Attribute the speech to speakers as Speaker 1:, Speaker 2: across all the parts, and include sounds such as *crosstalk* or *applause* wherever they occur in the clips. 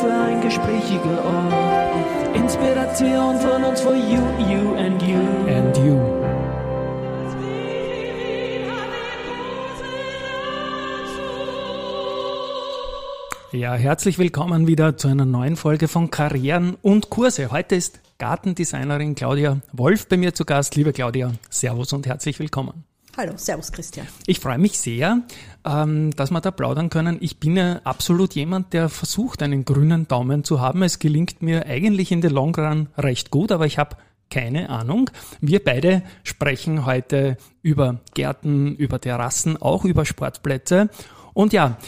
Speaker 1: für ein gesprächiger Ort. Inspiration von uns for you, you and you.
Speaker 2: And you. Ja, herzlich willkommen wieder zu einer neuen Folge von Karrieren und Kurse. Heute ist Gartendesignerin Claudia Wolf bei mir zu Gast. Liebe Claudia, Servus und herzlich willkommen.
Speaker 3: Hallo, Servus Christian.
Speaker 2: Ich freue mich sehr, ähm, dass wir da plaudern können. Ich bin ja absolut jemand, der versucht, einen grünen Daumen zu haben. Es gelingt mir eigentlich in the long run recht gut, aber ich habe keine Ahnung. Wir beide sprechen heute über Gärten, über Terrassen, auch über Sportplätze. Und ja,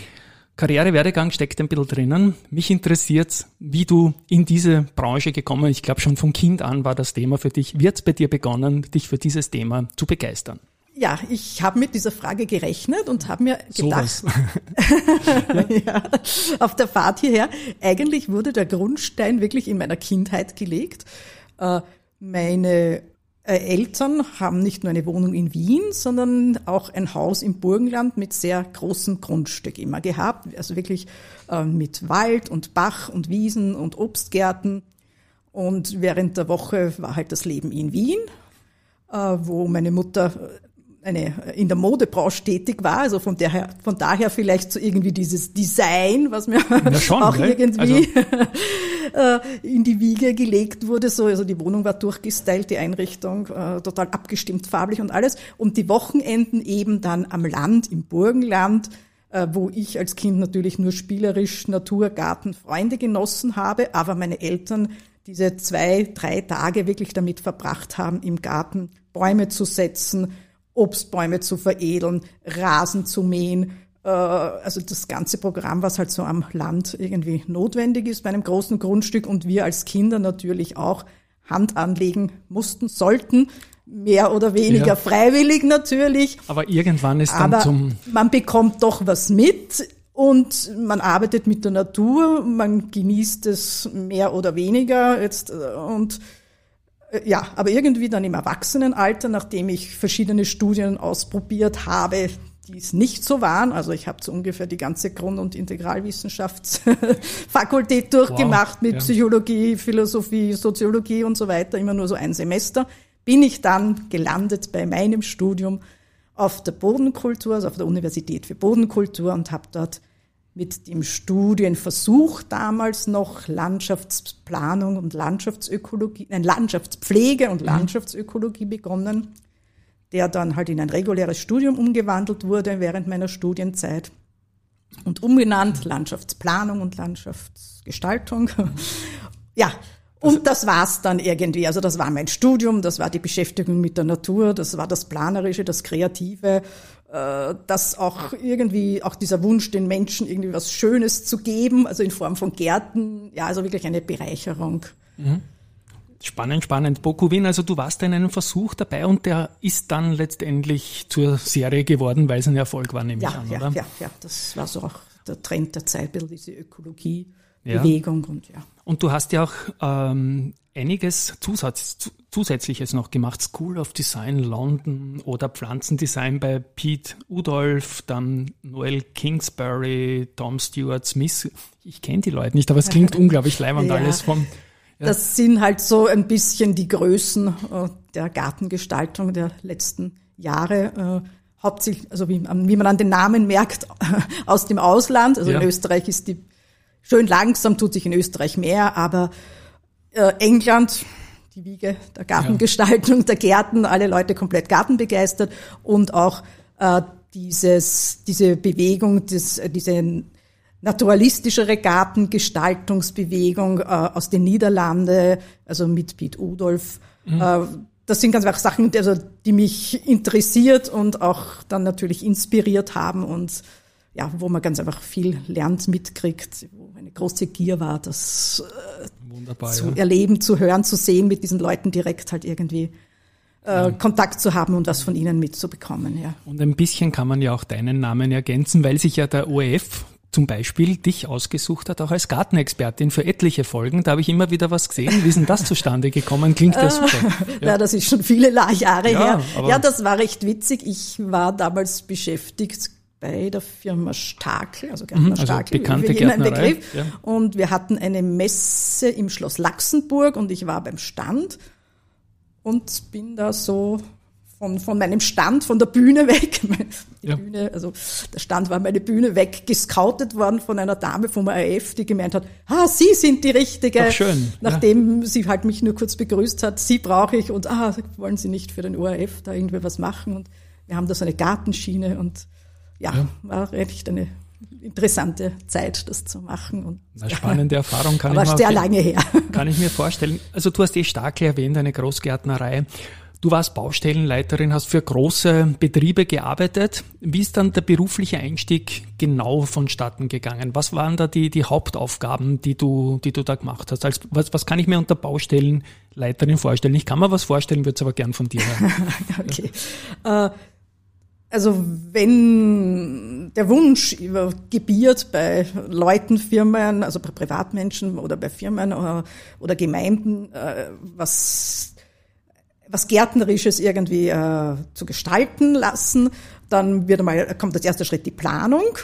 Speaker 2: Karrierewerdegang steckt ein bisschen drinnen. Mich interessiert's, wie du in diese Branche gekommen Ich glaube, schon von Kind an war das Thema für dich. Wird's bei dir begonnen, dich für dieses Thema zu begeistern?
Speaker 3: Ja, ich habe mit dieser Frage gerechnet und habe mir gedacht, *laughs* ja, auf der Fahrt hierher, eigentlich wurde der Grundstein wirklich in meiner Kindheit gelegt. Äh, meine äh, Eltern haben nicht nur eine Wohnung in Wien, sondern auch ein Haus im Burgenland mit sehr großem Grundstück immer gehabt. Also wirklich äh, mit Wald und Bach und Wiesen und Obstgärten. Und während der Woche war halt das Leben in Wien, wo meine Mutter eine in der Modebranche tätig war, also von daher, von daher vielleicht so irgendwie dieses Design, was mir schon, *laughs* auch gell? irgendwie also. *laughs* in die Wiege gelegt wurde. So, also die Wohnung war durchgestylt, die Einrichtung äh, total abgestimmt, farblich und alles. Und die Wochenenden eben dann am Land, im Burgenland, äh, wo ich als Kind natürlich nur spielerisch Natur, Garten, Freunde genossen habe, aber meine Eltern diese zwei, drei Tage wirklich damit verbracht haben, im Garten Bäume zu setzen, Obstbäume zu veredeln, Rasen zu mähen, äh, also das ganze Programm, was halt so am Land irgendwie notwendig ist bei einem großen Grundstück und wir als Kinder natürlich auch Hand anlegen mussten, sollten, mehr oder weniger ja. freiwillig natürlich.
Speaker 2: Aber irgendwann ist dann
Speaker 3: Aber
Speaker 2: zum...
Speaker 3: Man bekommt doch was mit und man arbeitet mit der Natur, man genießt es mehr oder weniger jetzt äh, und ja, aber irgendwie dann im Erwachsenenalter, nachdem ich verschiedene Studien ausprobiert habe, die es nicht so waren. Also ich habe so ungefähr die ganze Grund- und Integralwissenschaftsfakultät durchgemacht wow, mit ja. Psychologie, Philosophie, Soziologie und so weiter, immer nur so ein Semester, bin ich dann gelandet bei meinem Studium auf der Bodenkultur, also auf der Universität für Bodenkultur und habe dort mit dem Studienversuch damals noch Landschaftsplanung und Landschaftsökologie, nein, Landschaftspflege und mhm. Landschaftsökologie begonnen, der dann halt in ein reguläres Studium umgewandelt wurde während meiner Studienzeit und umgenannt Landschaftsplanung und Landschaftsgestaltung. *laughs* ja, und das war's dann irgendwie. Also das war mein Studium, das war die Beschäftigung mit der Natur, das war das Planerische, das Kreative, äh, das auch irgendwie, auch dieser Wunsch, den Menschen irgendwie was Schönes zu geben, also in Form von Gärten, ja, also wirklich eine Bereicherung.
Speaker 2: Mhm. Spannend, spannend. Bokuvin, also du warst in einem Versuch dabei und der ist dann letztendlich zur Serie geworden, weil es ein Erfolg war, nehme
Speaker 3: ja,
Speaker 2: ich an,
Speaker 3: ja,
Speaker 2: oder?
Speaker 3: Ja, ja, das war so auch der Trend der Zeit, diese Ökologie. Bewegung und ja.
Speaker 2: Und du hast ja auch ähm, einiges Zusatz, Zusätzliches noch gemacht. School of Design London oder Pflanzendesign bei Pete Udolf, dann Noel Kingsbury, Tom Stewart Smith. Ich kenne die Leute nicht, aber es klingt *laughs* unglaublich leibend ja. alles vom.
Speaker 3: Ja. Das sind halt so ein bisschen die Größen äh, der Gartengestaltung der letzten Jahre. Äh, hauptsächlich, also wie, wie, man an den Namen merkt, *laughs* aus dem Ausland. Also ja. in Österreich ist die Schön langsam tut sich in Österreich mehr, aber äh, England, die Wiege der Gartengestaltung, ja. der Gärten, alle Leute komplett gartenbegeistert und auch äh, dieses, diese Bewegung, das, äh, diese naturalistischere Gartengestaltungsbewegung äh, aus den Niederlanden, also mit Piet Udolf. Mhm. Äh, das sind ganz einfach Sachen, also, die mich interessiert und auch dann natürlich inspiriert haben und ja, wo man ganz einfach viel lernt, mitkriegt, wo eine große Gier war, das äh, zu ja. erleben, zu hören, zu sehen, mit diesen Leuten direkt halt irgendwie äh. Kontakt zu haben und was von ihnen mitzubekommen. Ja.
Speaker 2: Und ein bisschen kann man ja auch deinen Namen ergänzen, weil sich ja der ORF zum Beispiel dich ausgesucht hat, auch als Gartenexpertin für etliche Folgen. Da habe ich immer wieder was gesehen. Wie ist denn das zustande gekommen? Klingt das super. *laughs*
Speaker 3: Ja. ja, das ist schon viele Jahre ja, her. Ja, das war recht witzig. Ich war damals beschäftigt bei der Firma Stakel, also Gärtner
Speaker 2: Mhm, also
Speaker 3: Stakel,
Speaker 2: bekannte Gärtnerei,
Speaker 3: Begriff.
Speaker 2: ja.
Speaker 3: Und wir hatten eine Messe im Schloss Laxenburg und ich war beim Stand und bin da so von, von meinem Stand, von der Bühne *laughs* weg, die
Speaker 2: Ja.
Speaker 3: Bühne, also der Stand war meine Bühne weg, gescoutet worden von einer Dame vom AF, die gemeint hat, ah, Sie sind die Richtige.
Speaker 2: Ach, schön, ja.
Speaker 3: Nachdem sie halt mich nur kurz begrüßt hat, Sie brauche ich und ah, wollen Sie nicht für den ORF da irgendwie was machen? Und wir haben da so eine Gartenschiene und ja,
Speaker 2: Ja.
Speaker 3: war echt eine interessante Zeit, das zu machen. Und,
Speaker 2: Eine spannende Erfahrung kann ich mir
Speaker 3: sehr lange her. *laughs*
Speaker 2: Kann ich mir vorstellen. Also du hast eh stark erwähnt, eine Großgärtnerei. Du warst Baustellenleiterin, hast für große Betriebe gearbeitet. Wie ist dann der berufliche Einstieg genau vonstatten gegangen? Was waren da die, die Hauptaufgaben, die du, die du da gemacht hast? Als, was, was kann ich mir unter Baustellenleiterin vorstellen? Ich kann mir was vorstellen, würde es aber gern von dir hören. *laughs*
Speaker 3: okay. Äh, also wenn der Wunsch gebiert bei Leuten, Firmen, also bei Privatmenschen oder bei Firmen oder, oder Gemeinden, äh, was, was Gärtnerisches irgendwie äh, zu gestalten lassen, dann wird einmal, kommt als erster Schritt die Planung.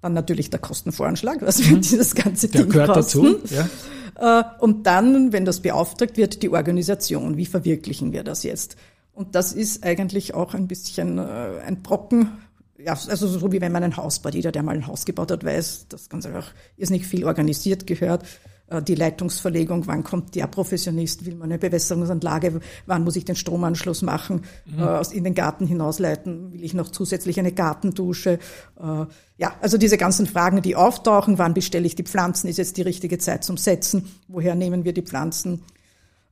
Speaker 3: Dann natürlich der Kostenvoranschlag, was wird dieses ganze
Speaker 2: Der
Speaker 3: Ding
Speaker 2: gehört
Speaker 3: kosten.
Speaker 2: dazu. Ja.
Speaker 3: Äh, Und dann, wenn das beauftragt wird, die Organisation. Wie verwirklichen wir das jetzt? Und das ist eigentlich auch ein bisschen äh, ein Brocken. Ja, also so wie wenn man ein Haus baut. Jeder, der mal ein Haus gebaut hat, weiß, das ganz einfach ist nicht viel organisiert gehört. Äh, Die Leitungsverlegung, wann kommt der Professionist, will man eine Bewässerungsanlage, wann muss ich den Stromanschluss machen, äh, aus in den Garten hinausleiten, will ich noch zusätzlich eine Gartendusche. Äh, Ja, also diese ganzen Fragen, die auftauchen, wann bestelle ich die Pflanzen, ist jetzt die richtige Zeit zum Setzen, woher nehmen wir die Pflanzen, äh,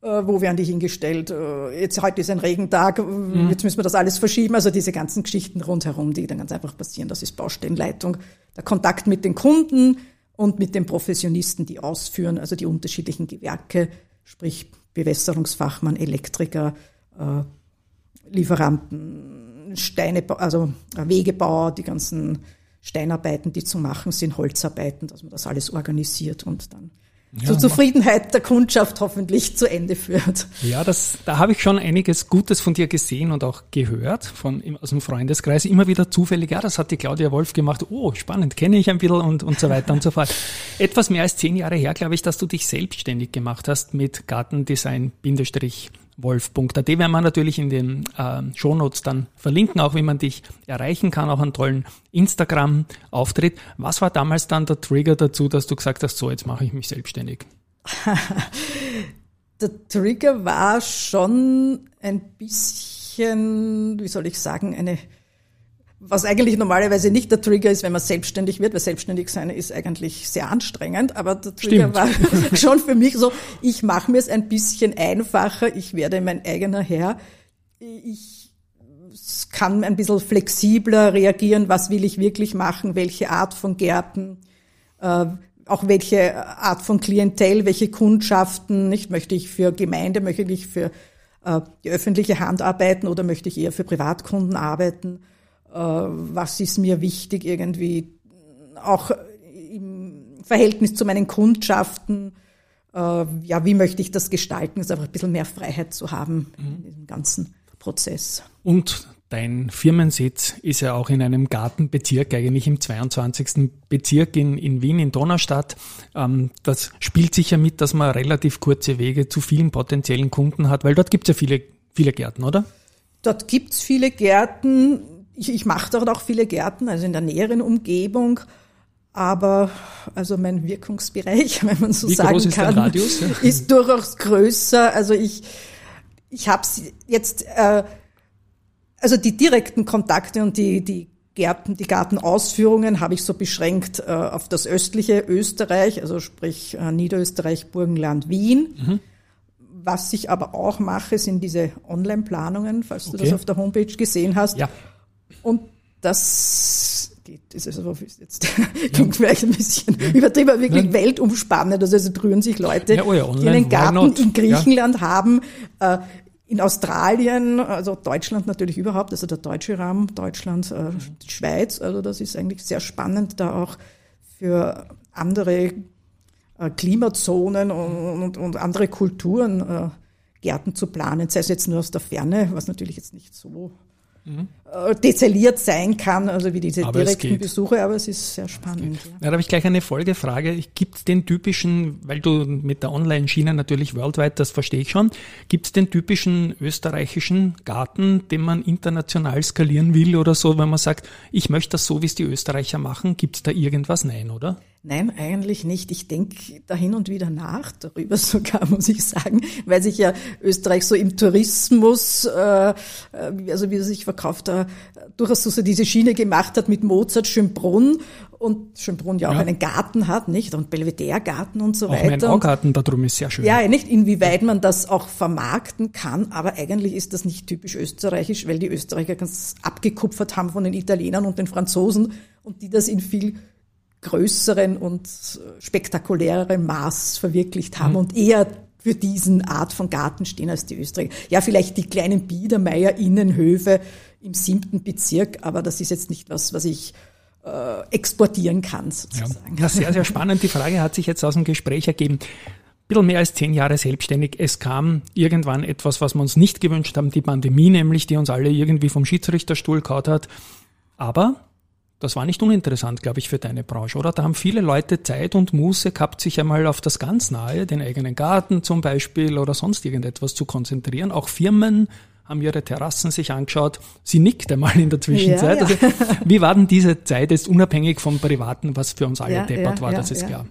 Speaker 3: wo werden die hingestellt, äh, jetzt heute ist ein Regentag, äh, jetzt müssen wir das alles verschieben, also diese ganzen Geschichten rundherum, die dann ganz einfach passieren, das ist Baustellenleitung, der Kontakt mit den Kunden und mit den Professionisten, die ausführen, also die unterschiedlichen Gewerke, sprich Bewässerungsfachmann, Elektriker, äh, Lieferanten, Steine, also Wegebau, die ganzen Steinarbeiten, die zu machen sind, Holzarbeiten, dass man das alles organisiert und dann zur Zufriedenheit der Kundschaft hoffentlich zu Ende führt.
Speaker 2: Ja, das, da habe ich schon einiges Gutes von dir gesehen und auch gehört von, aus dem Freundeskreis. Immer wieder zufällig, ja, das hat die Claudia Wolf gemacht. Oh, spannend, kenne ich ein bisschen und, und so weiter und so fort. *laughs* Etwas mehr als zehn Jahre her, glaube ich, dass du dich selbstständig gemacht hast mit Gartendesign-wolf.at. Werden wir natürlich in den äh, Shownotes dann verlinken, auch wie man dich erreichen kann, auch einen tollen Instagram-Auftritt. Was war damals dann der Trigger dazu, dass du gesagt hast, so, jetzt mache ich mich selbstständig? *laughs*
Speaker 3: Der Trigger war schon ein bisschen, wie soll ich sagen, eine, was eigentlich normalerweise nicht der Trigger ist, wenn man selbstständig wird, weil selbstständig sein ist eigentlich sehr anstrengend, aber der Trigger
Speaker 2: Stimmt.
Speaker 3: war *laughs* schon für mich so, ich mache mir es ein bisschen einfacher, ich werde mein eigener Herr, ich kann ein bisschen flexibler reagieren, was will ich wirklich machen, welche Art von Gärten, äh, auch welche Art von Klientel, welche Kundschaften, nicht möchte ich für Gemeinde, möchte ich für äh, die öffentliche Hand arbeiten oder möchte ich eher für Privatkunden arbeiten? Äh, was ist mir wichtig irgendwie auch im Verhältnis zu meinen Kundschaften? Äh, ja, wie möchte ich das gestalten? Ist einfach ein bisschen mehr Freiheit zu haben in diesem ganzen Prozess.
Speaker 2: Und dein Firmensitz ist ja auch in einem Gartenbezirk, eigentlich im 22. Bezirk in, in Wien, in Donaustadt. Ähm, das spielt sicher mit, dass man relativ kurze Wege zu vielen potenziellen Kunden hat, weil dort gibt es ja viele, viele Gärten, oder?
Speaker 3: Dort gibt's viele Gärten. Ich, ich mache dort auch viele Gärten, also in der näheren Umgebung. Aber also mein Wirkungsbereich, *laughs* wenn man so
Speaker 2: Wie
Speaker 3: sagen
Speaker 2: ist
Speaker 3: kann,
Speaker 2: Radius, ja? *laughs*
Speaker 3: ist durchaus größer. Also ich, ich habe jetzt, äh, also die direkten Kontakte und die, die Gärten, die Gartenausführungen habe ich so beschränkt äh, auf das östliche Österreich, also sprich äh, Niederösterreich, Burgenland, Wien.
Speaker 2: Mhm.
Speaker 3: Was ich aber auch mache, sind diese Online-Planungen, falls du
Speaker 2: Okay.
Speaker 3: das auf der Homepage gesehen hast.
Speaker 2: Ja.
Speaker 3: Und das geht, ist also jetzt. Klingt *laughs* vielleicht ein bisschen übertrieben, aber wirklich
Speaker 2: Nein.
Speaker 3: weltumspannend. Also es rühren sich Leute,
Speaker 2: Ja, oh ja,
Speaker 3: die einen Garten in Griechenland haben, äh, in Australien, also Deutschland natürlich überhaupt, also der deutsche Raum, Deutschland, äh, Schweiz, also das ist eigentlich sehr spannend, da auch für andere äh, Klimazonen und, und, und andere Kulturen äh, Gärten zu planen, sei es jetzt nur aus der Ferne, was natürlich jetzt nicht so mhm. Detailliert sein kann, also wie diese aber direkten Besuche, aber es ist sehr spannend.
Speaker 2: Ja. da habe ich gleich eine Folgefrage. Gibt es den typischen, weil du mit der Online-Schiene natürlich worldwide, das verstehe ich schon, gibt es den typischen österreichischen Garten, den man international skalieren will oder so, wenn man sagt, ich möchte das so, wie es die Österreicher machen, gibt es da irgendwas? Nein, oder?
Speaker 3: Nein, eigentlich nicht. Ich denke da hin und wieder nach, darüber *laughs* sogar, muss ich sagen, weil sich ja Österreich so im Tourismus, äh, äh also wie er sich verkauft, äh, durchaus so diese Schiene gemacht hat mit Mozart, Schönbrunn und Schönbrunn ja auch ja. einen Garten hat, nicht? Und Belvedere-Garten und so
Speaker 2: auch
Speaker 3: weiter.
Speaker 2: Mein Baugarten da drum ist sehr schön.
Speaker 3: Ja, nicht inwieweit man das auch vermarkten kann, aber eigentlich ist das nicht typisch österreichisch, weil die Österreicher ganz abgekupfert haben von den Italienern und den Franzosen und die das in viel größeren und spektakuläreren Maß verwirklicht haben mhm. und eher für diesen Art von Garten stehen als die Österreicher. Ja, vielleicht die kleinen Biedermeier Innenhöfe im siebten Bezirk, aber das ist jetzt nicht was, was ich äh, exportieren kann, sozusagen.
Speaker 2: Ja. ja, sehr, sehr spannend. Die Frage hat sich jetzt aus dem Gespräch ergeben. Ein bisschen mehr als zehn Jahre selbstständig. Es kam irgendwann etwas, was wir uns nicht gewünscht haben, die Pandemie nämlich, die uns alle irgendwie vom Schiedsrichterstuhl kaut hat. Aber das war nicht uninteressant, glaube ich, für deine Branche, oder? Da haben viele Leute Zeit und Muße gehabt, sich einmal auf das ganz Nahe, den eigenen Garten zum Beispiel oder sonst irgendetwas zu konzentrieren. Auch Firmen haben ihre Terrassen sich angeschaut. Sie nickt einmal in der Zwischenzeit. Ja, ja. Also, wie war denn diese Zeit jetzt unabhängig vom Privaten, was für uns alle ja, deppert war, das ist klar.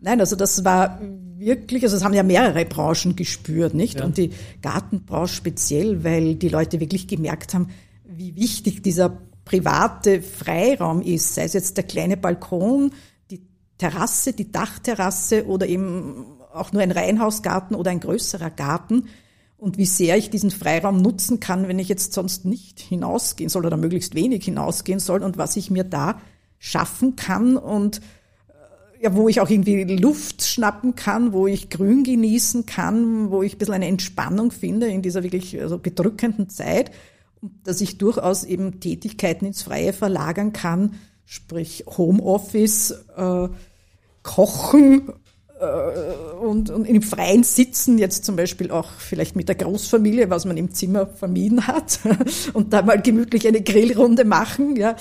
Speaker 3: Nein, also das war wirklich, also das haben ja mehrere Branchen gespürt, nicht? Und die Gartenbranche speziell, weil die Leute wirklich gemerkt haben, wie wichtig dieser private Freiraum ist, sei es jetzt der kleine Balkon, die Terrasse, die Dachterrasse oder eben auch nur ein Reihenhausgarten oder ein größerer Garten. Und wie sehr ich diesen Freiraum nutzen kann, wenn ich jetzt sonst nicht hinausgehen soll oder möglichst wenig hinausgehen soll und was ich mir da schaffen kann und äh, ja, wo ich auch irgendwie Luft schnappen kann, wo ich Grün genießen kann, wo ich ein bisschen eine Entspannung finde in dieser wirklich also bedrückenden Zeit dass ich durchaus eben Tätigkeiten ins Freie verlagern kann, sprich Homeoffice, äh, Kochen äh, und, und im Freien sitzen, jetzt zum Beispiel auch vielleicht mit der Großfamilie, was man im Zimmer vermieden hat, *laughs* und da mal gemütlich eine Grillrunde machen. Ja.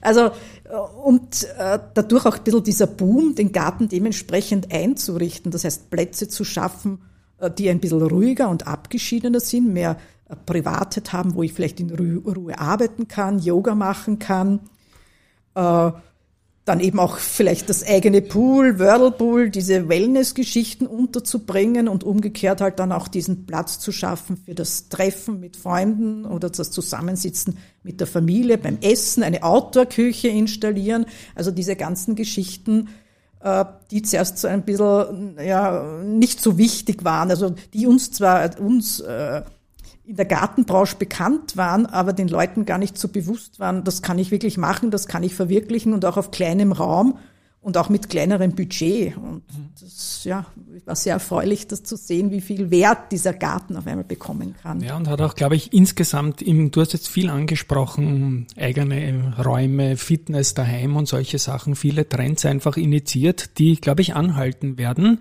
Speaker 3: Also äh, und äh, dadurch auch ein bisschen dieser Boom, den Garten dementsprechend einzurichten, das heißt Plätze zu schaffen, äh, die ein bisschen ruhiger und abgeschiedener sind, mehr Privatet haben, wo ich vielleicht in Ruhe arbeiten kann, Yoga machen kann. Äh, dann eben auch vielleicht das eigene Pool, Whirlpool, diese Wellness-Geschichten unterzubringen und umgekehrt halt dann auch diesen Platz zu schaffen für das Treffen mit Freunden oder das Zusammensitzen mit der Familie beim Essen, eine Outdoor-Küche installieren. Also diese ganzen Geschichten, äh, die zuerst so ein bisschen ja, nicht so wichtig waren, also die uns zwar uns äh, in der Gartenbranche bekannt waren, aber den Leuten gar nicht so bewusst waren, das kann ich wirklich machen, das kann ich verwirklichen und auch auf kleinem Raum und auch mit kleinerem Budget. Und das ja, war sehr erfreulich, das zu sehen, wie viel Wert dieser Garten auf einmal bekommen kann.
Speaker 2: Ja, und hat auch, glaube ich, insgesamt, im, du hast jetzt viel angesprochen, eigene Räume, Fitness daheim und solche Sachen, viele Trends einfach initiiert, die, glaube ich, anhalten werden.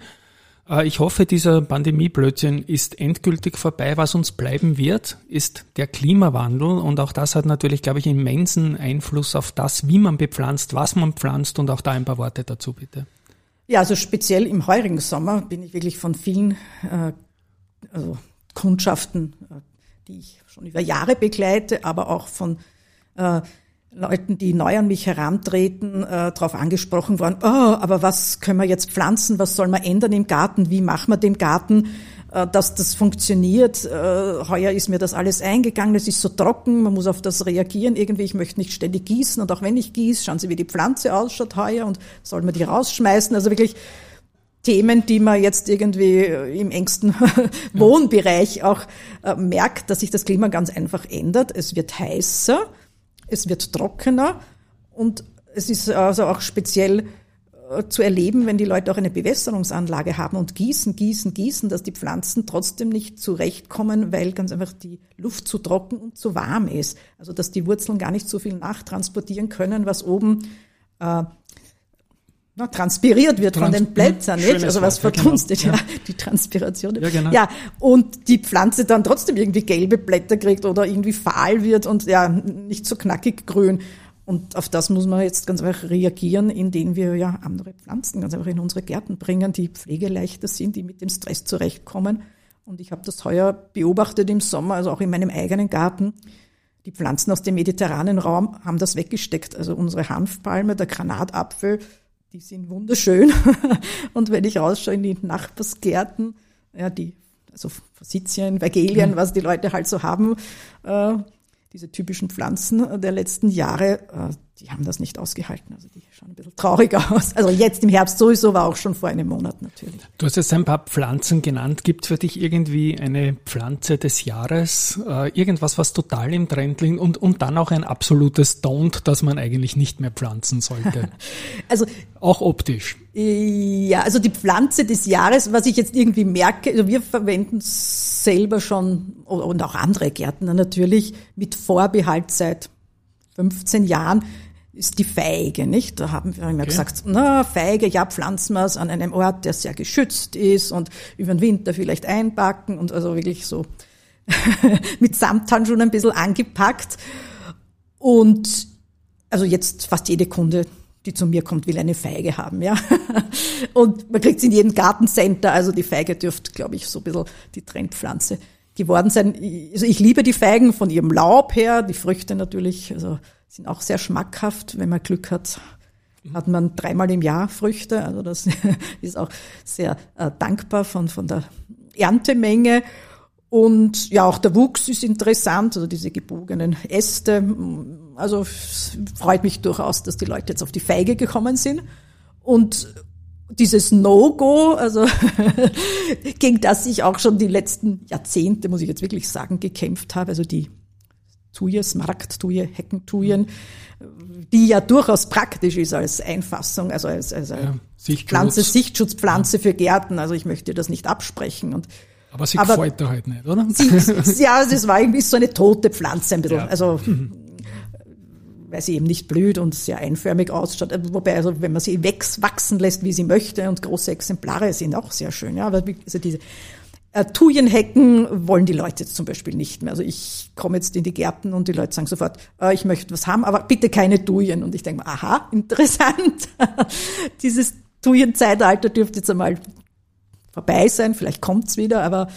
Speaker 2: Äh, ich hoffe, dieser Pandemieblödsinn ist endgültig vorbei. Was uns bleiben wird, ist der Klimawandel. Und auch das hat natürlich, glaube ich, immensen Einfluss auf das, wie man bepflanzt, was man pflanzt. Und auch da ein paar Worte dazu, bitte.
Speaker 3: Ja, also speziell im heurigen Sommer bin ich wirklich von vielen äh, also Kundschaften, äh, die ich schon über Jahre begleite, aber auch von äh, Leuten, die neu an mich herantreten, äh, darauf angesprochen worden, oh, aber was können wir jetzt pflanzen, was soll man ändern im Garten, wie machen wir den Garten, äh, dass das funktioniert. Äh, heuer ist mir das alles eingegangen, es ist so trocken, man muss auf das reagieren irgendwie, ich möchte nicht ständig gießen und auch wenn ich gieße, schauen Sie, wie die Pflanze ausschaut heuer und soll man die rausschmeißen, also wirklich Themen, die man jetzt irgendwie im engsten *laughs* Wohnbereich auch äh, merkt, dass sich das Klima ganz einfach ändert. Es wird heißer, es wird trockener und es ist also auch speziell äh, zu erleben, wenn die Leute auch eine Bewässerungsanlage haben und gießen, gießen, gießen, dass die Pflanzen trotzdem nicht zurechtkommen, weil ganz einfach die Luft zu trocken und zu warm ist. Also dass die Wurzeln gar nicht so viel nachtransportieren können, was oben äh, na, transpiriert wird Trans von den Blättern, nicht? Also was verdunstet, ja, genau. ja, *laughs* die Transpiration. Ja, genau. ja, und die Pflanze dann trotzdem irgendwie gelbe Blätter kriegt oder irgendwie fahl wird und ja, nicht so knackig grün. Und auf das muss man jetzt ganz einfach reagieren, indem wir ja andere Pflanzen ganz einfach in unsere Gärten bringen, die pflegeleichter sind, die mit dem Stress zurechtkommen. Und ich habe das heuer beobachtet im Sommer, also auch in meinem eigenen Garten. Die Pflanzen aus dem mediterranen Raum haben das weggesteckt. Also unsere Hanfpalme, der Granatapfel, die sind wunderschön. *laughs* Und wenn ich rausschaue in die Nachbarsgärten, ja, die, also Forsythien, Vagelien, mhm. was die Leute halt so haben, äh, diese typischen Pflanzen der letzten Jahre, äh, die haben das nicht ausgehalten. Also die schauen ein bisschen traurig *laughs* aus. Also jetzt im Herbst sowieso, war auch schon vor einem Monat natürlich.
Speaker 2: Du hast jetzt ein paar Pflanzen genannt. Gibt es für dich irgendwie eine Pflanze des Jahres? Äh, irgendwas, was total im Trend liegt und, und dann auch ein absolutes Don't, das man eigentlich nicht mehr pflanzen sollte? *laughs* also auch optisch.
Speaker 3: Ja, also die Pflanze des Jahres, was ich jetzt irgendwie merke, also wir verwenden selber schon und auch andere Gärtner natürlich mit Vorbehalt seit 15 Jahren ist die Feige, nicht? Da haben wir immer okay. gesagt, na, Feige, ja, pflanzen wir es an einem Ort, der sehr geschützt ist und über den Winter vielleicht einpacken und also wirklich so *laughs* mit Samthandschuhen ein bisschen angepackt. Und also jetzt fast jede Kunde, die zu mir kommt, will eine Feige haben, ja. *laughs* Und man kriegt sie in jedem Gartencenter, also die Feige dürfte, glaube ich, so ein bisschen die Trendpflanze geworden sein. Also ich liebe die Feigen von ihrem Laub her, die Früchte natürlich, also sind auch sehr schmackhaft. Wenn man Glück hat, hat man dreimal im Jahr Früchte. Also das *laughs* ist auch sehr äh, dankbar von, von der Erntemenge. Und ja, auch der Wuchs ist interessant, also diese gebogenen Äste. Also freut mich durchaus, dass die Leute jetzt auf die Feige gekommen sind. Und dieses No-Go, also *laughs* gegen das ich auch schon die letzten Jahrzehnte, muss ich jetzt wirklich sagen, gekämpft habe, also die Tuje, Smaragdtuje, Heckentujen, die ja durchaus praktisch ist als Einfassung, also als, als ja, Sichtschutz. Pflanze, Sichtschutzpflanze ja. für Gärten. Also ich möchte das nicht absprechen. Und,
Speaker 2: aber sie gefällt da halt nicht, oder?
Speaker 3: Sie, ja, das war irgendwie so eine tote Pflanze ein bisschen. Ja. Also mhm weil sie eben nicht blüht und sehr einförmig ausschaut. Wobei, also wenn man sie wachsen lässt, wie sie möchte, und große Exemplare sind auch sehr schön. Ja, aber also diese Thujenhecken wollen die Leute jetzt zum Beispiel nicht mehr. Also ich komme jetzt in die Gärten und die Leute sagen sofort, äh, ich möchte was haben, aber bitte keine Thujen. Und ich denke, aha, *laughs* interessant. *laughs* Dieses Thujenzeitalter dürfte jetzt einmal vorbei sein, vielleicht kommt's wieder, aber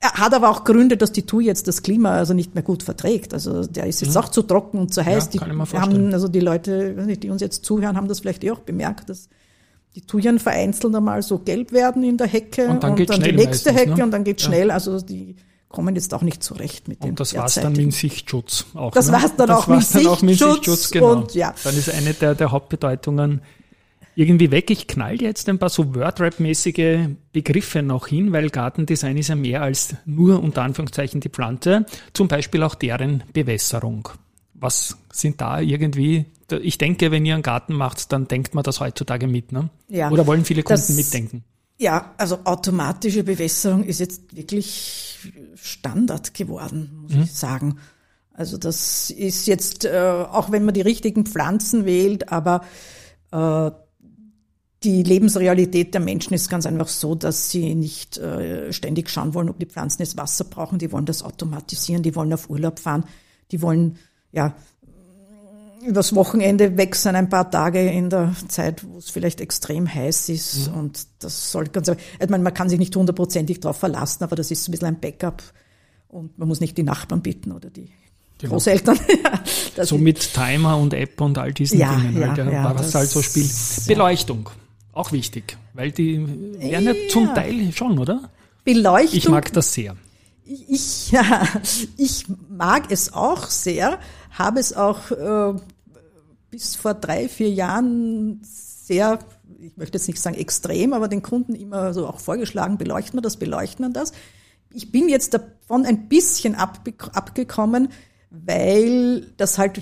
Speaker 3: er hat aber auch Gründe, dass die TUI jetzt das Klima also nicht mehr gut verträgt. Also der ist jetzt mhm. auch zu trocken und zu heiß. Ja, die haben, also die Leute, die uns jetzt zuhören, haben das vielleicht eh auch bemerkt, dass die Tuyen vereinzelt einmal so gelb werden in der Hecke
Speaker 2: und dann, und dann
Speaker 3: die nächste
Speaker 2: meistens,
Speaker 3: Hecke ne? und dann geht ja. schnell. Also die kommen jetzt auch nicht zurecht mit dem.
Speaker 2: Und das war's dann mit dem Sichtschutz auch.
Speaker 3: Das ne? war's dann, das auch, war's mit dann auch mit Sichtschutz.
Speaker 2: Genau. Und, ja. Dann ist eine der, der Hauptbedeutungen irgendwie weg. Ich knall jetzt ein paar so Wordrap-mäßige Begriffe noch hin, weil Gartendesign ist ja mehr als nur unter Anführungszeichen die Pflanze, zum Beispiel auch deren Bewässerung. Was sind da irgendwie, ich denke, wenn ihr einen Garten macht, dann denkt man das heutzutage mit, ne? Ja. Oder wollen viele Kunden das, mitdenken?
Speaker 3: Ja, also automatische Bewässerung ist jetzt wirklich Standard geworden, muss mhm. ich sagen. Also das ist jetzt, äh, auch wenn man die richtigen Pflanzen wählt, aber äh, die Lebensrealität der Menschen ist ganz einfach so, dass sie nicht äh, ständig schauen wollen, ob die Pflanzen jetzt Wasser brauchen. Die wollen das automatisieren, die wollen auf Urlaub fahren, die wollen ja übers Wochenende weg sein, ein paar Tage in der Zeit, wo es vielleicht extrem heiß ist. Mhm. Und das soll ganz, ich meine, man kann sich nicht hundertprozentig darauf verlassen, aber das ist ein bisschen ein Backup. Und man muss nicht die Nachbarn bitten oder die genau. Großeltern. *laughs*
Speaker 2: so mit Timer und App und all diesen
Speaker 3: ja,
Speaker 2: Dingen,
Speaker 3: ja,
Speaker 2: halt, ja, was halt so spielt. Beleuchtung. Auch wichtig, weil die werden ja, zum Teil schon, oder?
Speaker 3: Beleuchtung.
Speaker 2: Ich mag das sehr.
Speaker 3: Ich, ja, *laughs* ich mag es auch sehr, habe es auch äh, bis vor drei, vier Jahren sehr, ich möchte jetzt nicht sagen extrem, aber den Kunden immer so auch vorgeschlagen, beleuchten wir das, beleuchten wir das. Ich bin jetzt davon ein bisschen abgekommen, weil das halt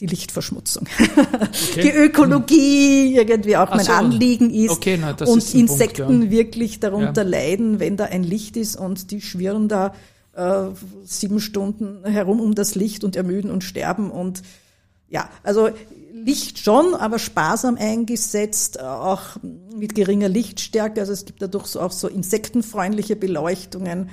Speaker 3: die Lichtverschmutzung, okay. *laughs* die Ökologie irgendwie auch Ach mein so. Anliegen ist
Speaker 2: okay, na,
Speaker 3: und ist Insekten Punkt, ja. wirklich darunter ja. leiden, wenn da ein Licht ist und die schwirren da äh, sieben Stunden herum um das Licht und ermüden und sterben und ja, also Licht schon, aber sparsam eingesetzt, auch mit geringer Lichtstärke. Also es gibt dadurch auch so insektenfreundliche Beleuchtungen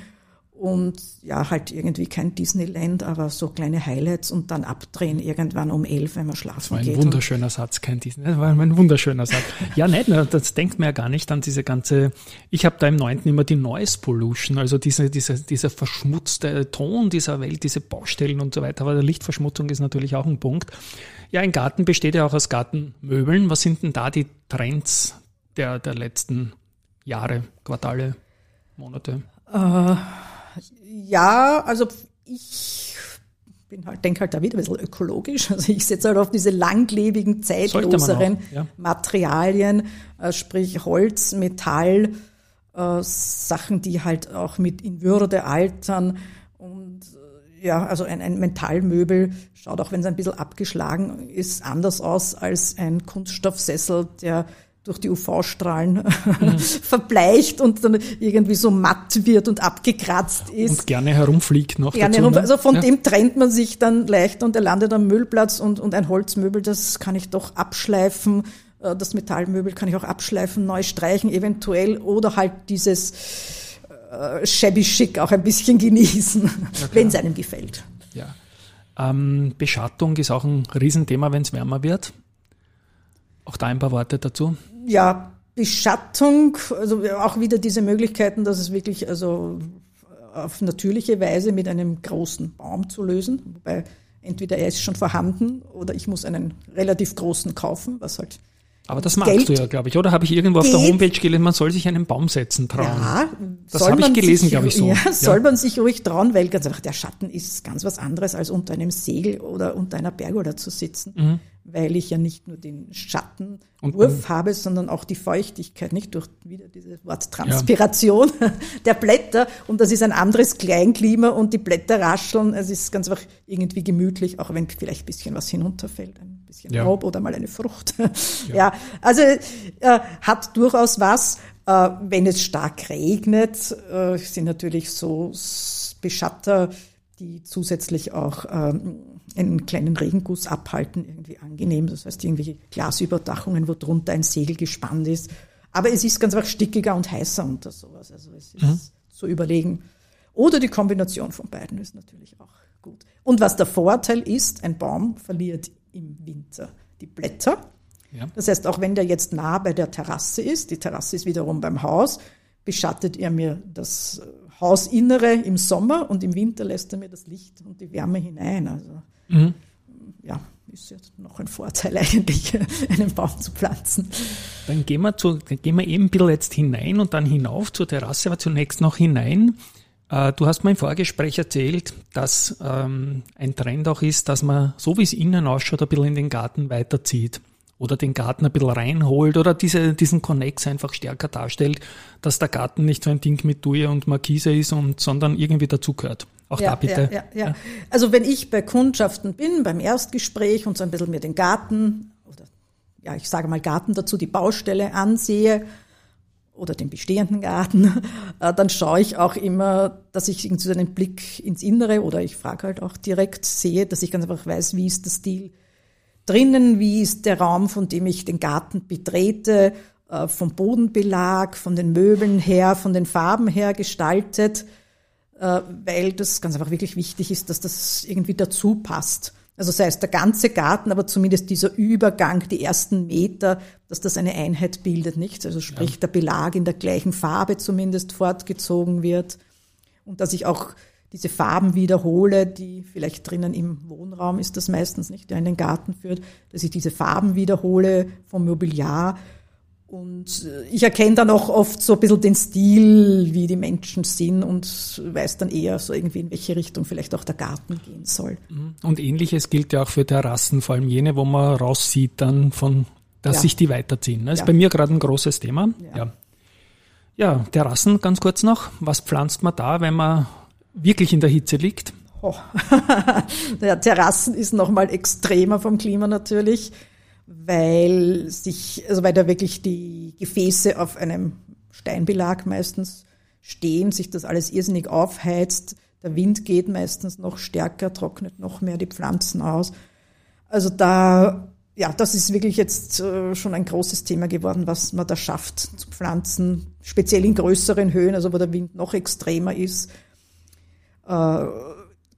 Speaker 3: und ja, halt irgendwie kein Disneyland, aber so kleine Highlights und dann abdrehen irgendwann um elf, wenn man schlafen
Speaker 2: das war
Speaker 3: ein
Speaker 2: geht. wunderschöner Satz, kein Disney. Das war ein wunderschöner Satz. ja, nicht, das denkt man ja gar nicht an diese ganze, ich habe da im neunten immer die Noise Pollution, also diese, diese, dieser verschmutzte Ton dieser Welt, diese Baustellen und so weiter, aber Lichtverschmutzung ist natürlich auch ein Punkt. Ja, ein Garten besteht ja auch aus Gartenmöbeln. Was sind denn da die Trends der, der letzten Jahre, Quartale, Monate?
Speaker 3: Uh ja, also ich bin halt, denke halt da wieder ein bisschen ökologisch. Also ich setze halt auf diese langlebigen, zeitloseren auch, ja. Materialien, äh, sprich Holz, Metall, äh, Sachen, die halt auch mit in Würde altern. Ja, also ein, ein Metallmöbel schaut auch, wenn es ein bisschen abgeschlagen ist, anders aus als ein Kunststoffsessel, der durch die UV-Strahlen mhm. *laughs* verbleicht und dann irgendwie so matt wird und abgekratzt ist.
Speaker 2: Und gerne herumfliegt noch.
Speaker 3: Gerne dazu, herum, ne? Also von ja. dem trennt man sich dann leicht und er landet am Müllplatz und, und ein Holzmöbel, das kann ich doch abschleifen. Äh, das Metallmöbel kann ich auch abschleifen, neu streichen eventuell oder halt dieses äh, shabby chic auch ein bisschen genießen, *laughs* ja, wenn es einem gefällt.
Speaker 2: Ja. Ähm, Beschattung ist auch ein Riesenthema, wenn es wärmer wird. Auch da ein paar Worte dazu.
Speaker 3: Ja, Beschattung, also auch wieder diese Möglichkeiten, dass es wirklich also auf natürliche Weise mit einem großen Baum zu lösen. Wobei entweder er ist schon vorhanden oder ich muss einen relativ großen kaufen, was halt
Speaker 2: aber das magst Geld du ja, glaube ich, oder? Habe ich irgendwo auf der Homepage gelesen, man soll sich einen Baum setzen trauen. Ja, das habe ich gelesen, glaube ich, so. *laughs*
Speaker 3: Ja, ja, soll man sich ruhig trauen, weil ganz einfach der Schatten ist ganz was anderes, als unter einem Segel oder unter einer Pergola zu sitzen. Mhm weil ich ja nicht nur den Schattenwurf habe, sondern auch die Feuchtigkeit, nicht durch wieder dieses Wort Transpiration ja. *laughs* der Blätter. Und das ist ein anderes Kleinklima und die Blätter rascheln. Es ist ganz einfach irgendwie gemütlich, auch wenn vielleicht ein bisschen was hinunterfällt, ein bisschen ja. Laub oder mal eine Frucht. *laughs* Ja, ja also äh, hat durchaus was. Äh, wenn es stark regnet, äh, sind natürlich so Beschatter, die zusätzlich auch ähm, einen kleinen Regenguss abhalten, irgendwie angenehm. Das heißt, irgendwelche Glasüberdachungen, wo drunter ein Segel gespannt ist. Aber es ist ganz einfach stickiger und heißer unter sowas. Also es ist mhm. zu überlegen. Oder die Kombination von beiden ist natürlich auch gut. Und was der Vorteil ist, ein Baum verliert im Winter die Blätter. Ja. Das heißt, auch wenn der jetzt nah bei der Terrasse ist, die Terrasse ist wiederum beim Haus, beschattet er mir das Hausinnere im Sommer und im Winter lässt er mir das Licht und die Wärme hinein. Also Mhm. Ja, ist jetzt noch ein Vorteil *laughs* eigentlich, einen Baum zu pflanzen.
Speaker 2: Dann gehen wir, zu, dann gehen wir eben ein bisschen jetzt hinein und dann hinauf zur Terrasse, aber zunächst noch hinein. Äh, du hast mir im Vorgespräch erzählt, dass ähm, ein Trend auch ist, dass man, so wie es innen ausschaut, ein bisschen in den Garten weiterzieht oder den Garten ein bisschen reinholt oder diese, diesen Connex einfach stärker darstellt, dass der Garten nicht so ein Ding mit Duje und Markise ist, und, sondern irgendwie dazugehört. Auch
Speaker 3: ja,
Speaker 2: da bitte.
Speaker 3: Ja, ja, ja. Also wenn ich bei Kundschaften bin, beim Erstgespräch und so ein bisschen mir den Garten oder ja, ich sage mal Garten dazu, die Baustelle ansehe oder den bestehenden Garten, *laughs* äh, dann schaue ich auch immer, dass ich so einen Blick ins Innere oder ich frage halt auch direkt sehe, dass ich ganz einfach weiß, wie ist der Stil drinnen, wie ist der Raum, von dem ich den Garten betrete, äh, vom Bodenbelag, von den Möbeln her, von den Farben her gestaltet weil das ganz einfach wirklich wichtig ist, dass das irgendwie dazu passt. Also sei es der ganze Garten, aber zumindest dieser Übergang, die ersten Meter, dass das eine Einheit bildet, nicht? Also sprich, ja. der Belag in der gleichen Farbe zumindest fortgezogen wird und dass ich auch diese Farben wiederhole, die vielleicht drinnen im Wohnraum ist das meistens nicht, der in den Garten führt, dass ich diese Farben wiederhole vom Mobiliar und äh, ich erkenne dann auch oft so ein bisschen den Stil, wie die Menschen sind und weiß dann eher so irgendwie, in welche Richtung vielleicht auch der Garten gehen soll.
Speaker 2: Mhm. Und ähnliches gilt ja auch für Terrassen, vor allem jene, wo man raussieht dann von, dass ja. sich die weiterziehen. Das ja. ist bei mir gerade ein großes Thema. Ja. ja. Ja, Terrassen ganz kurz noch. Was pflanzt man da, wenn man wirklich in der Hitze liegt? Oh. *laughs*
Speaker 3: ja, Terrassen ist nochmal extremer vom Klima natürlich weil sich, also weil da wirklich die Gefäße auf einem Steinbelag meistens stehen, sich das alles irrsinnig aufheizt, der Wind geht meistens noch stärker, trocknet noch mehr die Pflanzen aus. Also da ja, das ist wirklich jetzt äh, schon ein großes Thema geworden, was man da schafft zu pflanzen, speziell in größeren Höhen, also wo der Wind noch extremer ist.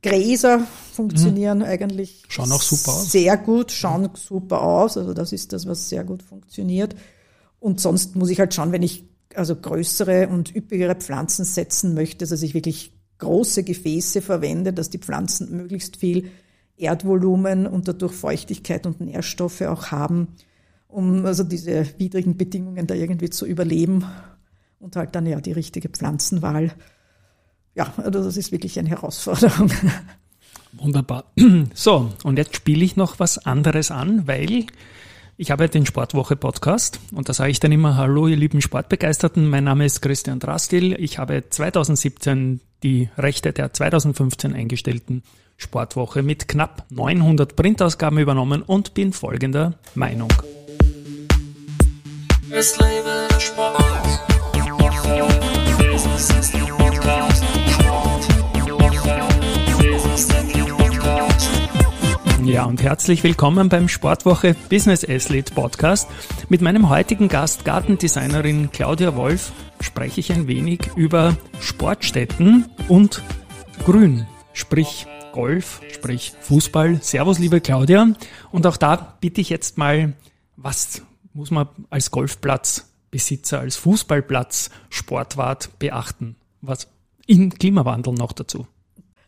Speaker 3: Gräser funktionieren mhm. eigentlich
Speaker 2: schauen auch super aus.
Speaker 3: sehr gut, schauen super aus. Also das ist das, was sehr gut funktioniert. Und sonst muss ich halt schauen, wenn ich also größere und üppigere Pflanzen setzen möchte, dass ich wirklich große Gefäße verwende, dass die Pflanzen möglichst viel Erdvolumen und dadurch Feuchtigkeit und Nährstoffe auch haben, um also diese widrigen Bedingungen da irgendwie zu überleben und halt dann ja die richtige Pflanzenwahl. Ja, also das ist wirklich eine Herausforderung. *laughs*
Speaker 2: Wunderbar. *clears throat* So, und jetzt spiele ich noch was anderes an, weil ich habe den Sportwoche Podcast und da sage ich dann immer Hallo, ihr lieben Sportbegeisterten. Mein Name ist Christian Drastil. Ich habe 2017 die Rechte der 2015 eingestellten Sportwoche mit knapp 900 Printausgaben übernommen und bin folgender Meinung. Es lebe der Sport. Ja, und herzlich willkommen beim Sportwoche Business Athlete Podcast. Mit meinem heutigen Gast, Gartendesignerin Claudia Wolf, spreche ich ein wenig über Sportstätten und Grün, sprich Golf, sprich Fußball. Servus, liebe Claudia. Und auch da bitte ich jetzt mal, was muss man als Golfplatzbesitzer, als Fußballplatz, Sportwart beachten? Was in Klimawandel noch dazu?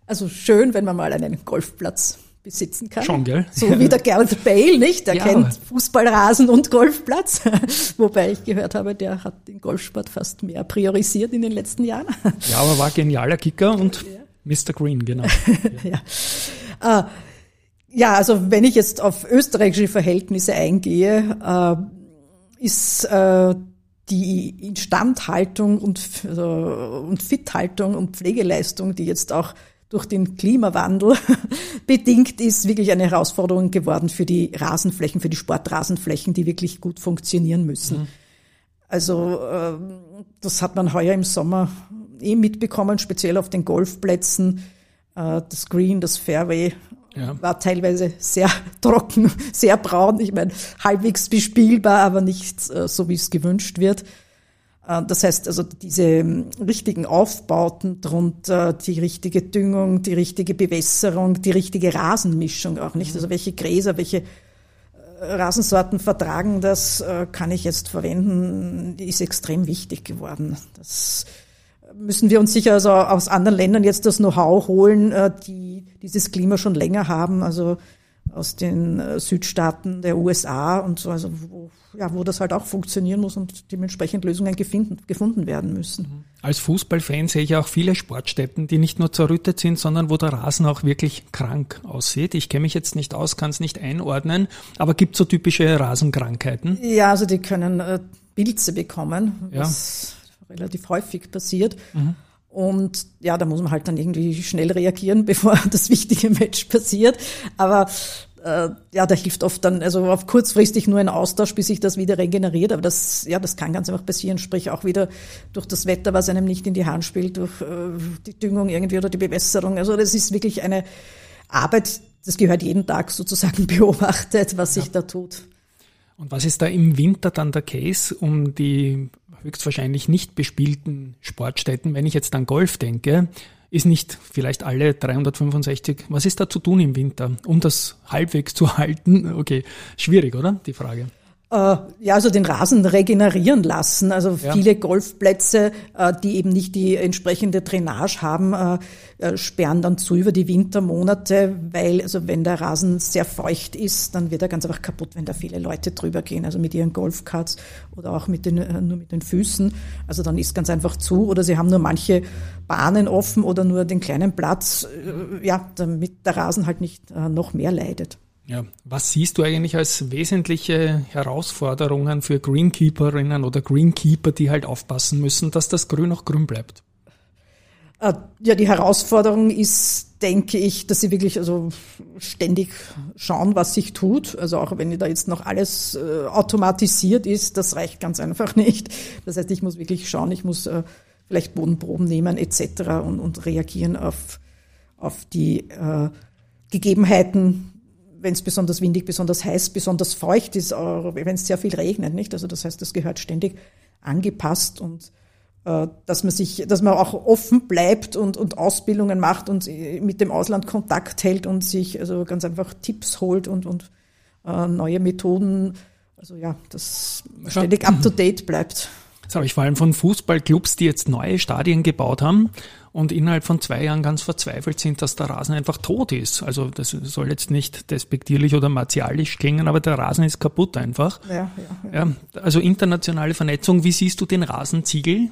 Speaker 3: Also schön, wenn man mal einen Golfplatz besitzen kann.
Speaker 2: Schon, gell?
Speaker 3: So wie der Gareth Bale, nicht? Der ja. kennt Fußballrasen und Golfplatz. *laughs* Wobei ich gehört habe, der hat den Golfsport fast mehr priorisiert in den letzten Jahren. *laughs*
Speaker 2: Ja, aber war genialer Kicker und ja. Mr. Green, genau. *laughs*
Speaker 3: ja. Äh, ja, also wenn ich jetzt auf österreichische Verhältnisse eingehe, äh, ist äh, die Instandhaltung und, also, und Fithaltung und Pflegeleistung, die jetzt auch durch den Klimawandel *laughs* bedingt ist, wirklich eine Herausforderung geworden für die Rasenflächen, für die Sportrasenflächen, die wirklich gut funktionieren müssen. Mhm. Also äh, das hat man heuer im Sommer eh mitbekommen, speziell auf den Golfplätzen. Äh, das Green, das Fairway ja. war teilweise sehr *laughs* trocken, sehr braun. Ich meine, halbwegs bespielbar, aber nicht äh, so, wie es gewünscht wird. Äh, das heißt also, diese ähm, richtigen Aufbauten drunter, die richtige Düngung, die richtige Bewässerung, die richtige Rasenmischung auch nicht. Also welche Gräser, welche äh, Rasensorten vertragen das, äh, kann ich jetzt verwenden, ist extrem wichtig geworden. Das müssen wir uns sicher also aus anderen Ländern jetzt das Know-how holen, die dieses Klima schon länger haben. Also aus den äh, Südstaaten der USA und so, also wo, ja, wo das halt auch funktionieren muss und dementsprechend Lösungen gefunden, gefunden werden müssen. Mhm.
Speaker 2: Als Fußballfan sehe ich auch viele Sportstätten, die nicht nur zerrüttet sind, sondern wo der Rasen auch wirklich krank aussieht. Ich kenne mich jetzt nicht aus, kann es nicht einordnen, aber gibt es so typische Rasenkrankheiten?
Speaker 3: Ja, also die können äh, Pilze bekommen, was ja. relativ häufig passiert. Mhm. Und ja, da muss man halt dann irgendwie schnell reagieren, *laughs* bevor das wichtige Match passiert. Aber äh, ja, da hilft oft dann, also auf kurzfristig nur ein Austausch, bis sich das wieder regeneriert. Aber das, ja, das kann ganz einfach passieren, sprich auch wieder durch das Wetter, was einem nicht in die Hand spielt, durch äh, die Düngung irgendwie oder die Bewässerung. Also das ist wirklich eine Arbeit, das gehört jeden Tag sozusagen *laughs* beobachtet, was sich ja. da tut.
Speaker 2: Und was ist da im Winter dann der Case, um die höchstwahrscheinlich nicht bespielten Sportstätten, wenn ich jetzt an Golf denke, ist nicht vielleicht alle 365. Was ist da zu tun im Winter, um das halbwegs zu *laughs* halten? Okay, schwierig, oder? Die Frage.
Speaker 3: Äh, ja, also den Rasen regenerieren lassen. Also ja. viele Golfplätze, äh, die eben nicht die entsprechende Drainage haben, äh, sperren dann zu über die Wintermonate, weil also wenn der Rasen sehr feucht ist, dann wird er ganz einfach kaputt, wenn da viele Leute drüber gehen, also mit ihren Golfkarts oder auch mit den, nur mit den Füßen. Also dann ist ganz einfach zu oder sie haben nur manche Bahnen offen oder nur den kleinen Platz, ja, damit der Rasen halt nicht noch mehr leidet.
Speaker 2: Ja, was siehst du eigentlich als wesentliche Herausforderungen für Greenkeeperinnen oder Greenkeeper, die halt aufpassen müssen, dass das Grün auch grün bleibt?
Speaker 3: Äh, ja, die Herausforderung ist, denke ich, dass sie wirklich also ständig schauen, was sich tut. Also auch wenn da jetzt noch alles äh, automatisiert ist, das reicht ganz einfach *laughs* nicht. Das heißt, ich muss wirklich schauen, ich muss äh, vielleicht Bodenproben nehmen etc. und, und reagieren auf, auf die äh, Gegebenheiten wenn es besonders windig, besonders heiß, besonders feucht ist, wenn es sehr viel regnet, nicht? Also das heißt, das gehört ständig angepasst und äh, dass man sich, dass man auch offen bleibt und, und Ausbildungen macht und mit dem Ausland Kontakt hält und sich also ganz einfach Tipps holt und, und äh, neue Methoden, also ja, das ständig up to date bleibt.
Speaker 2: Das habe ich vor allem von Fußballclubs, die jetzt neue Stadien gebaut haben und innerhalb von zwei Jahren ganz verzweifelt sind, dass der Rasen einfach tot ist. Also das soll jetzt nicht despektierlich oder martialisch klingen, aber der Rasen ist kaputt einfach. Ja, ja, ja. ja also internationale Vernetzung, wie siehst du den Rasenziegel?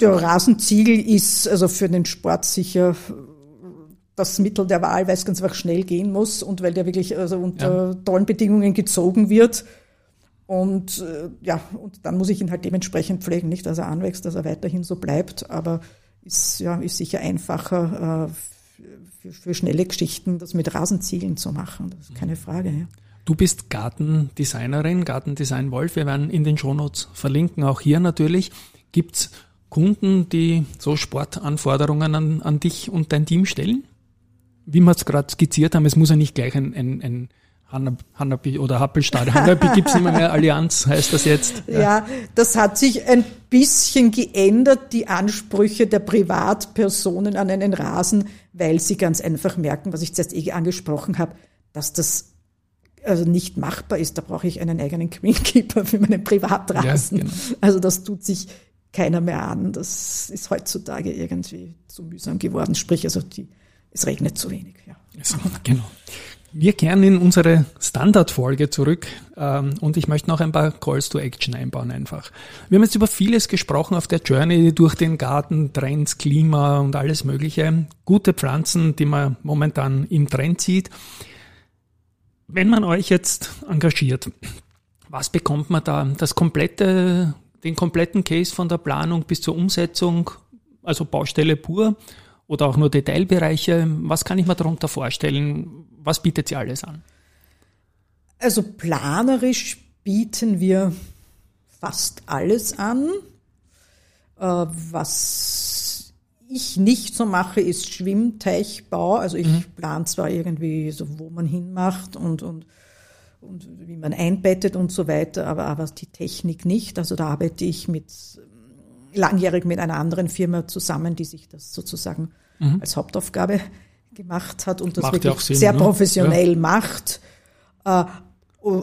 Speaker 3: Der Rasenziegel ist also für den Sport sicher das Mittel der Wahl, weil es ganz einfach schnell gehen muss und weil der wirklich also unter ja. tollen Bedingungen gezogen wird. Und äh, ja, und dann muss ich ihn halt dementsprechend pflegen, nicht, dass er anwächst, dass er weiterhin so bleibt, aber ist ja ist sicher einfacher äh, für, für schnelle Geschichten, das mit Rasenziegeln zu machen. Das ist keine Frage. Ja.
Speaker 2: Du bist Gartendesignerin, Gartendesign Wolf. Wir werden in den Shownotes verlinken, auch hier natürlich. Gibt's Kunden, die so Sportanforderungen an, an dich und dein Team stellen? Wie wir es gerade skizziert haben, es muss ja nicht gleich ein, ein, ein Hanabi oder Happelstadion. Hanabi gibt es immer mehr Allianz, heißt das jetzt.
Speaker 3: Ja. ja, das hat sich ein bisschen geändert, die Ansprüche der Privatpersonen an einen Rasen, weil sie ganz einfach merken, was ich zuerst eh angesprochen habe, dass das also nicht machbar ist. Da brauche ich einen eigenen Greenkeeper für meinen Privatrasen. Ja, genau. Also das tut sich keiner mehr an. Das ist heutzutage irgendwie zu mühsam geworden. Sprich, also die, es regnet zu wenig. Ja.
Speaker 2: genau. Wir kehren in unsere Standardfolge zurück ähm, und ich möchte noch ein paar Calls to Action einbauen einfach. Wir haben jetzt über vieles gesprochen auf der Journey durch den Garten, Trends, Klima und alles Mögliche. Gute Pflanzen, die man momentan im Trend sieht. Wenn man euch jetzt engagiert, was bekommt man da? Das komplette, den kompletten Case von der Planung bis zur Umsetzung, also Baustelle pur oder auch nur Detailbereiche. Was kann ich mir darunter vorstellen? Was bietet sie alles an?
Speaker 3: Also planerisch bieten wir fast alles an. Äh, was ich nicht so mache, ist Schwimmteichbau. Also ich mhm. plane zwar irgendwie so, wo man hinmacht und, und, und wie man einbettet und so weiter, aber, aber die Technik nicht. Also da arbeite ich mit langjährig mit einer anderen Firma zusammen, die sich das sozusagen mhm. als Hauptaufgabe gemacht hat und das macht wirklich Sinn, sehr ne? professionell ja. macht. Äh,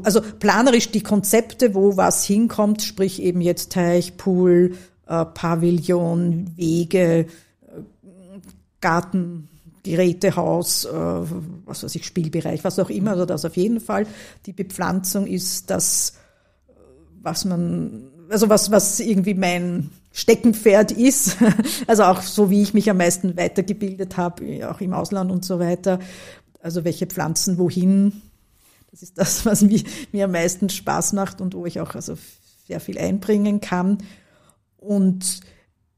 Speaker 3: also planerisch die Konzepte, wo was hinkommt, sprich eben jetzt Teich, Pool, äh, Pavillon, Wege, äh, Garten, Gerätehaus, was weiß ich, Spielbereich, was auch immer, also das auf jeden Fall. Die Bepflanzung ist das, was man, also was, was irgendwie mein Steckenpferd ist. *laughs* Also auch so, wie ich mich am meisten weitergebildet habe, auch im Ausland und so weiter. Also welche Pflanzen wohin. Das ist das, was mir, mir am meisten Spaß macht und wo ich auch also sehr viel einbringen kann. Und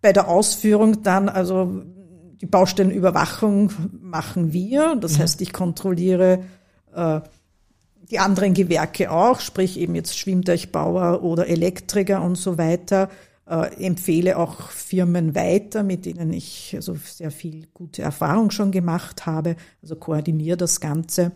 Speaker 3: bei der Ausführung dann, also die Baustellenüberwachung machen wir. Das mhm. heißt, ich kontrolliere äh, die anderen Gewerke auch, sprich eben jetzt Schwimmteichbauer oder Elektriker und so weiter äh, empfehle auch Firmen weiter, mit denen ich also sehr viel gute Erfahrung schon gemacht habe, also koordiniere das Ganze.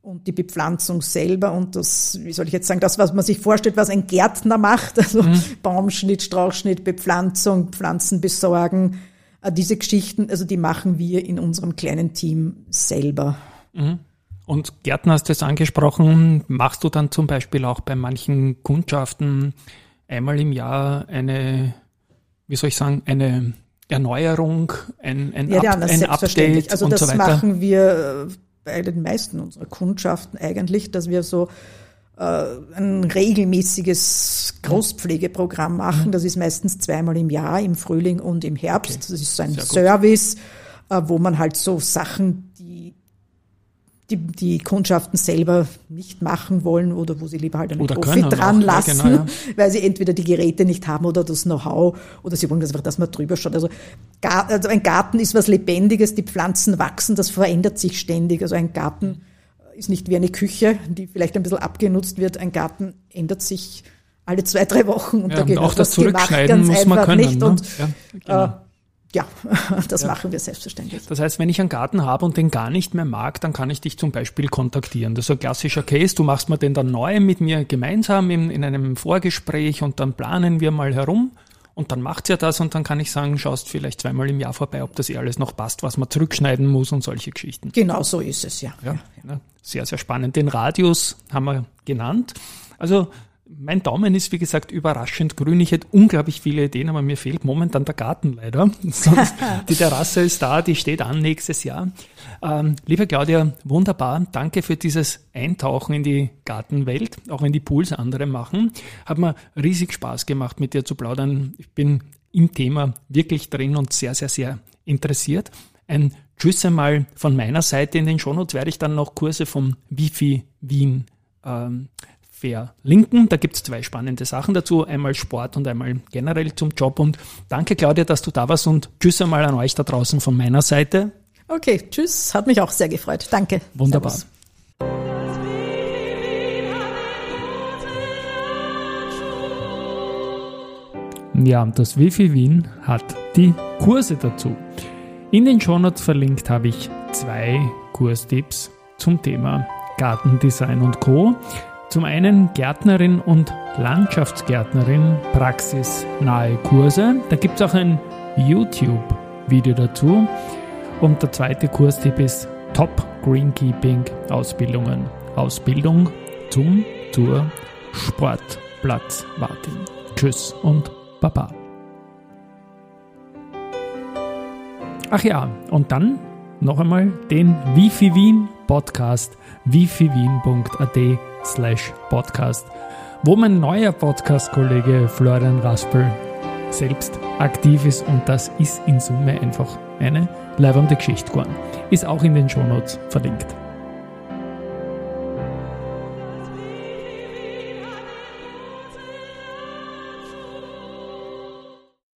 Speaker 3: Und die Bepflanzung selber und das, wie soll ich jetzt sagen, das, was man sich vorstellt, was ein Gärtner macht, also mhm. Baumschnitt, Strauchschnitt, Bepflanzung, Pflanzen besorgen, äh, diese Geschichten, also die machen wir in unserem kleinen Team selber.
Speaker 2: Mhm. Und Gärtner hast du es angesprochen, machst du dann zum Beispiel auch bei manchen Kundschaften einmal im Jahr eine, wie soll ich sagen, eine Erneuerung, ein, ein,
Speaker 3: ja, Up, ein Update also und so weiter? Das machen wir äh, bei den meisten unserer Kundschaften eigentlich, dass wir so äh, ein regelmäßiges Großpflegeprogramm machen. Das ist meistens zweimal im Jahr, im Frühling und im Herbst. Okay. Das ist so ein Service. Äh, wo man halt so Sachen die, die Kundschaften selber nicht machen wollen oder wo sie lieber halt einen oder Profi dran auch. lassen, ja, genau, ja. *laughs* weil sie entweder die Geräte nicht haben oder das Know-how oder sie wollen einfach, dass man drüber schaut. Also, also ein Garten ist was Lebendiges, die Pflanzen wachsen, das verändert sich ständig. Also ein Garten ist nicht wie eine Küche, die vielleicht ein bisschen abgenutzt wird. Ein Garten ändert sich alle zwei, drei Wochen und
Speaker 2: ja, da geht auch das Zurückschneiden muss man können, nicht.
Speaker 3: Und,
Speaker 2: ja, genau.
Speaker 3: äh, ja, *laughs* das ja. machen wir selbstverständlich.
Speaker 2: Das heißt, wenn ich einen Garten habe und den gar nicht mehr mag, dann kann ich dich zum Beispiel kontaktieren. Das ist ein klassischer Case. Du machst mir den dann neu mit mir gemeinsam in, in einem Vorgespräch und dann planen wir mal herum. Und dann macht ja das und dann kann ich sagen, schaust vielleicht zweimal im Jahr vorbei, ob das eh alles noch passt, was man zurückschneiden muss und solche Geschichten.
Speaker 3: Genau so ist es, ja. ja,
Speaker 2: ja. Sehr, sehr spannend. Den Radius haben wir genannt. Also mein Daumen ist, wie gesagt, überraschend grün. Ich hätte unglaublich viele Ideen, aber mir fehlt momentan der Garten leider. *laughs* Sonst, *laughs* die Terrasse ist da, die steht an nächstes Jahr. Ähm, liebe Claudia, wunderbar. Danke für dieses Eintauchen in die Gartenwelt, auch wenn die Pools andere machen. Hat mir riesig Spaß gemacht, mit dir zu plaudern. Ich bin im Thema wirklich drin und sehr, sehr, sehr interessiert. Ein Tschüss einmal von meiner Seite. In den Shownotes werde ich dann noch Kurse vom Wifi Wien ähm, verlinken. Da gibt es zwei spannende Sachen dazu, einmal Sport und einmal generell zum Job. Und danke, Claudia, dass du da warst und tschüss einmal an euch da draußen von meiner Seite.
Speaker 3: Okay, tschüss, hat mich auch sehr gefreut. Danke.
Speaker 2: Wunderbar. Servus. Ja, das Wifi Wien hat die Kurse dazu. In den Shownotes verlinkt habe ich zwei Kurstipps zum Thema Gartendesign und Co. Zum einen Gärtnerin und Landschaftsgärtnerin praxisnahe Kurse. Da gibt es auch ein YouTube-Video dazu. Und der zweite Kurstipp ist Top Greenkeeping Ausbildungen. Ausbildung zum zur Sportplatzwartin. Tschüss und Baba. Ach ja, und dann noch einmal den Wifi Wien Podcast wifiwien.at slash podcast, wo mein neuer Podcast-Kollege Florian Raspel selbst aktiv ist und das ist in Summe einfach eine leibende Geschichte geworden. Ist auch in den Shownotes verlinkt.